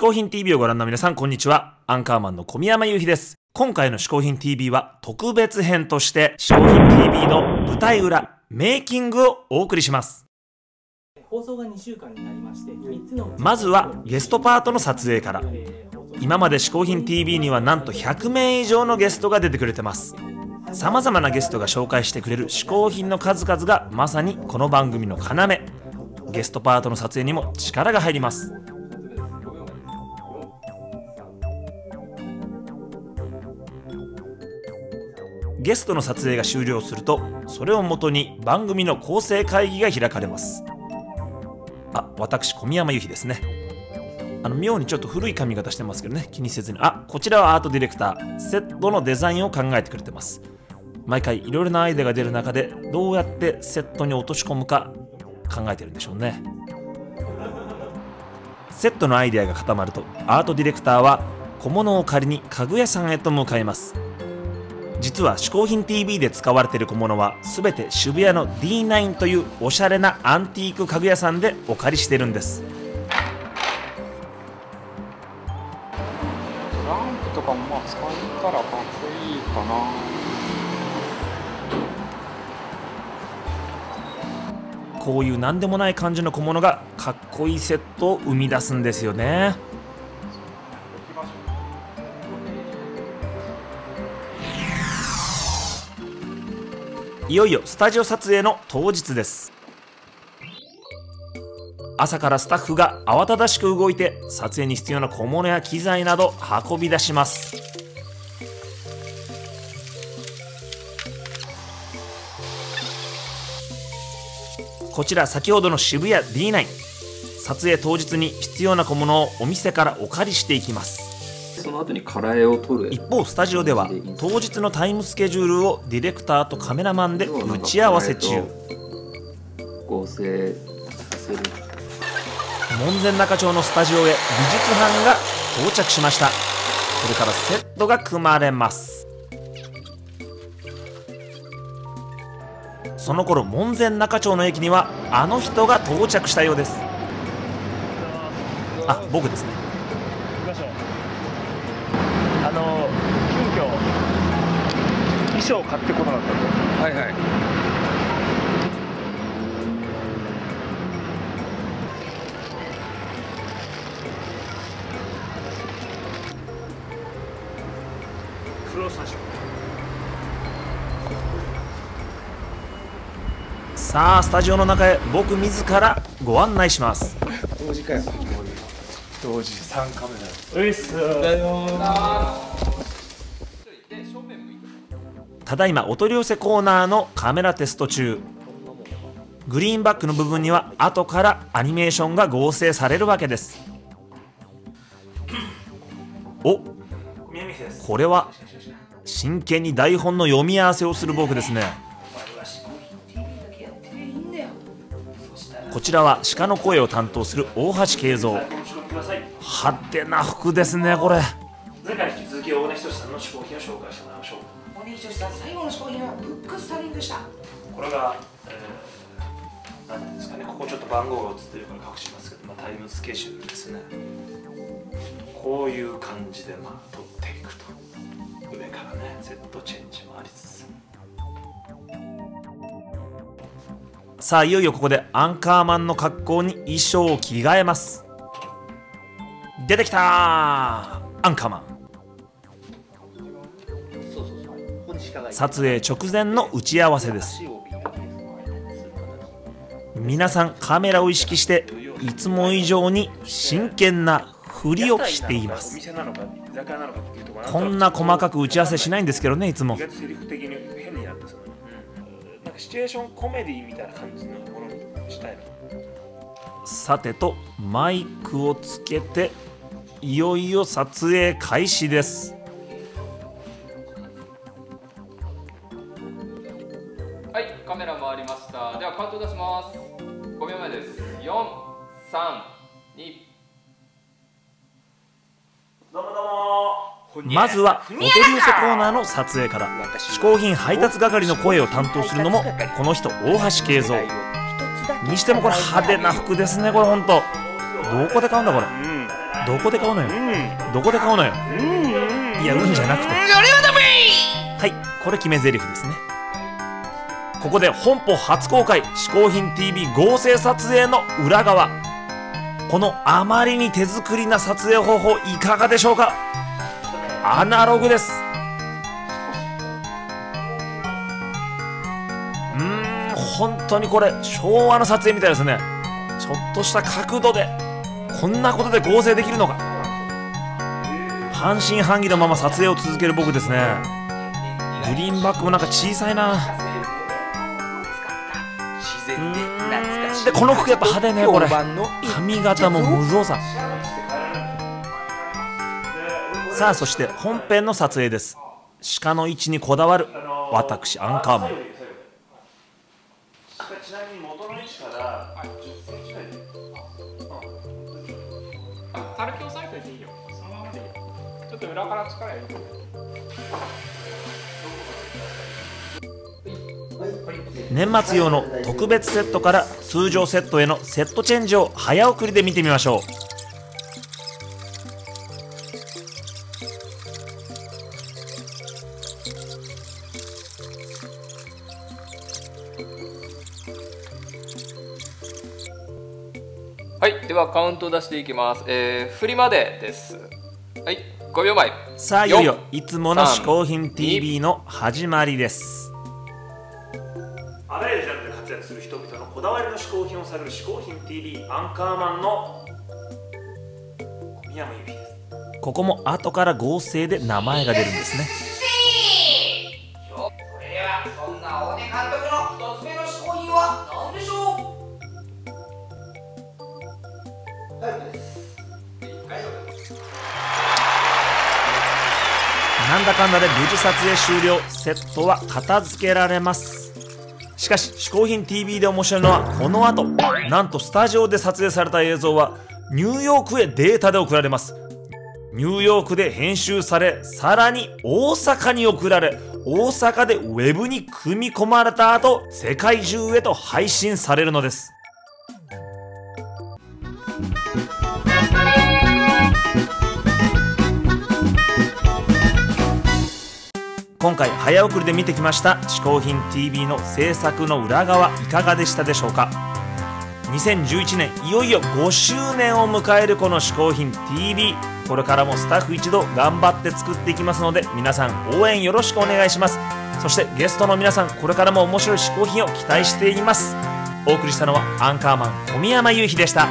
嗜好品 TV をご覧の皆さん、こんにちは。アンカーマンの小宮山雄飛です。今回の嗜好品 TV は特別編として、嗜好品 TV の舞台裏、メイキングをお送りします。放送が2週間になりまして3つのまずはゲストパートの撮影から。今まで嗜好品 TV にはなんと100名以上のゲストが出てくれてます。様々なゲストが紹介してくれる嗜好品の数々がまさにこの番組の要。ゲストパートの撮影にも力が入ります。ゲストの撮影が終了するとそれをもとに番組の構成会議が開かれます。あ私小宮山由紀ですね。あの妙にちょっと古い髪型してますけどね。気にせずに。あこちらはアートディレクターセットのデザインを考えてくれてます。毎回いろいろなアイデアが出る中でどうやってセットに落とし込むか考えてるんでしょうね。セットのアイデアが固まるとアートディレクターは小物を借りに家具屋さんへと向かいます。実は嗜好品 TV で使われている小物は全て渋谷の D9 というおしゃれなアンティーク家具屋さんでお借りしてるんです。トランプとかもまあ使えたらかっこいいかな。こういう何でもない感じの小物がかっこいいセットを生み出すんですよねいよいよスタジオ撮影の当日です。朝からスタッフが慌ただしく動いて撮影に必要な小物や機材など運び出します。こちら先ほどの渋谷 D9 撮影当日に必要な小物をお店からお借りしていきます。その後にカラエを取る。一方スタジオでは当日のタイムスケジュールをディレクターとカメラマンで打ち合わせ中。合成させる。門前仲町のスタジオへ美術班が到着しました。これからセットが組まれます。その頃門前仲町の駅にはあの人が到着したようです。あ僕ですねあの急遽衣装を買ってこなかったんではい。はいさあスタジオの中へ僕自らご案内します。同時かよ。同時。3カメラ。ういっすただいまお取り寄せコーナーのカメラテスト中。グリーンバックの部分には後からアニメーションが合成されるわけです。おこれは真剣に台本の読み合わせをする僕ですね。こちらは鹿の声を担当する大橋慶三。派手な服ですねこれ。前回に引き続き大根仁さんの品を紹介してもらいましょうおにぎりさん最後の商品はブックスタリングでした。これが、えー、なですかね。ここちょっと番号が映ってるから隠しますけど、まあ、タイムスケジュールですね。こういう感じでまあ撮っていくと。上からね Z チェンジもありつつ。さあいよいよここでアンカーマンの格好に衣装を着替えます。出てきたーアンカーマン撮影直前の打ち合わせです。皆さんカメラを意識していつも以上に真剣なふりをしています。こんな細かく打ち合わせしないんですけどねいつも、さてとマイクをつけていよいよ撮影開始です。まずはお取り寄せコーナーの撮影から。嗜好品配達係の声を担当するのもこの人大橋慶三。にしてもこれ派手な服ですねこれほんと。どこで買うんだこれ？どこで買うのよ？どこで買うのよ？いやうんじゃなくて。はいこれ決め台詞ですね。ここで本邦初公開嗜好品 TV 合成撮影の裏側。このあまりに手作りな撮影方法いかがでしょうか？アナログです。うーん本当にこれ昭和の撮影みたいですね。ちょっとした角度でこんなことで合成できるのか。半信半疑のまま撮影を続ける僕ですね。グリーンバックもなんか小さいな。でこの服やっぱ派手ねこれ。髪型も無造作さあそして本編の撮影です。鹿の位置にこだわる私アンカーマン。ちなみに元の位置から10センチぐらいであ軽く押さえといていいよ。そのままでいい。よちょっと裏から力入れて。年末用の特別セットから通常セットへのセットチェンジを早送りで見てみましょうはいではカウントを出していきます。えー、振りまでです。はい5秒前さあいよいよ4いつもの嗜好品 TV の始まりです。あらゆるジャンルで活躍する人々のこだわりの嗜好品を探る嗜好品 TV アンカーマンの小宮山由紀です。ここも後から合成で名前が出るんですねなんだかんだで無事撮影終了セットは片付けられますしかし嗜好品 TV で面白いのはこの後。なんとスタジオで撮影された映像はニューヨークへデータで送られます。ニューヨークで編集されさらに大阪に送られ大阪でウェブに組み込まれた後世界中へと配信されるのです。今回早送りで見てきました「嗜好品 TV」の制作の裏側いかがでしたでしょうか？2011年いよいよ5周年を迎えるこの「嗜好品 TV」これからもスタッフ一同頑張って作っていきますので皆さん応援よろしくお願いします。そしてゲストの皆さんこれからも面白い嗜好品を期待しています。お送りしたのはアンカーマン小宮山雄飛でした。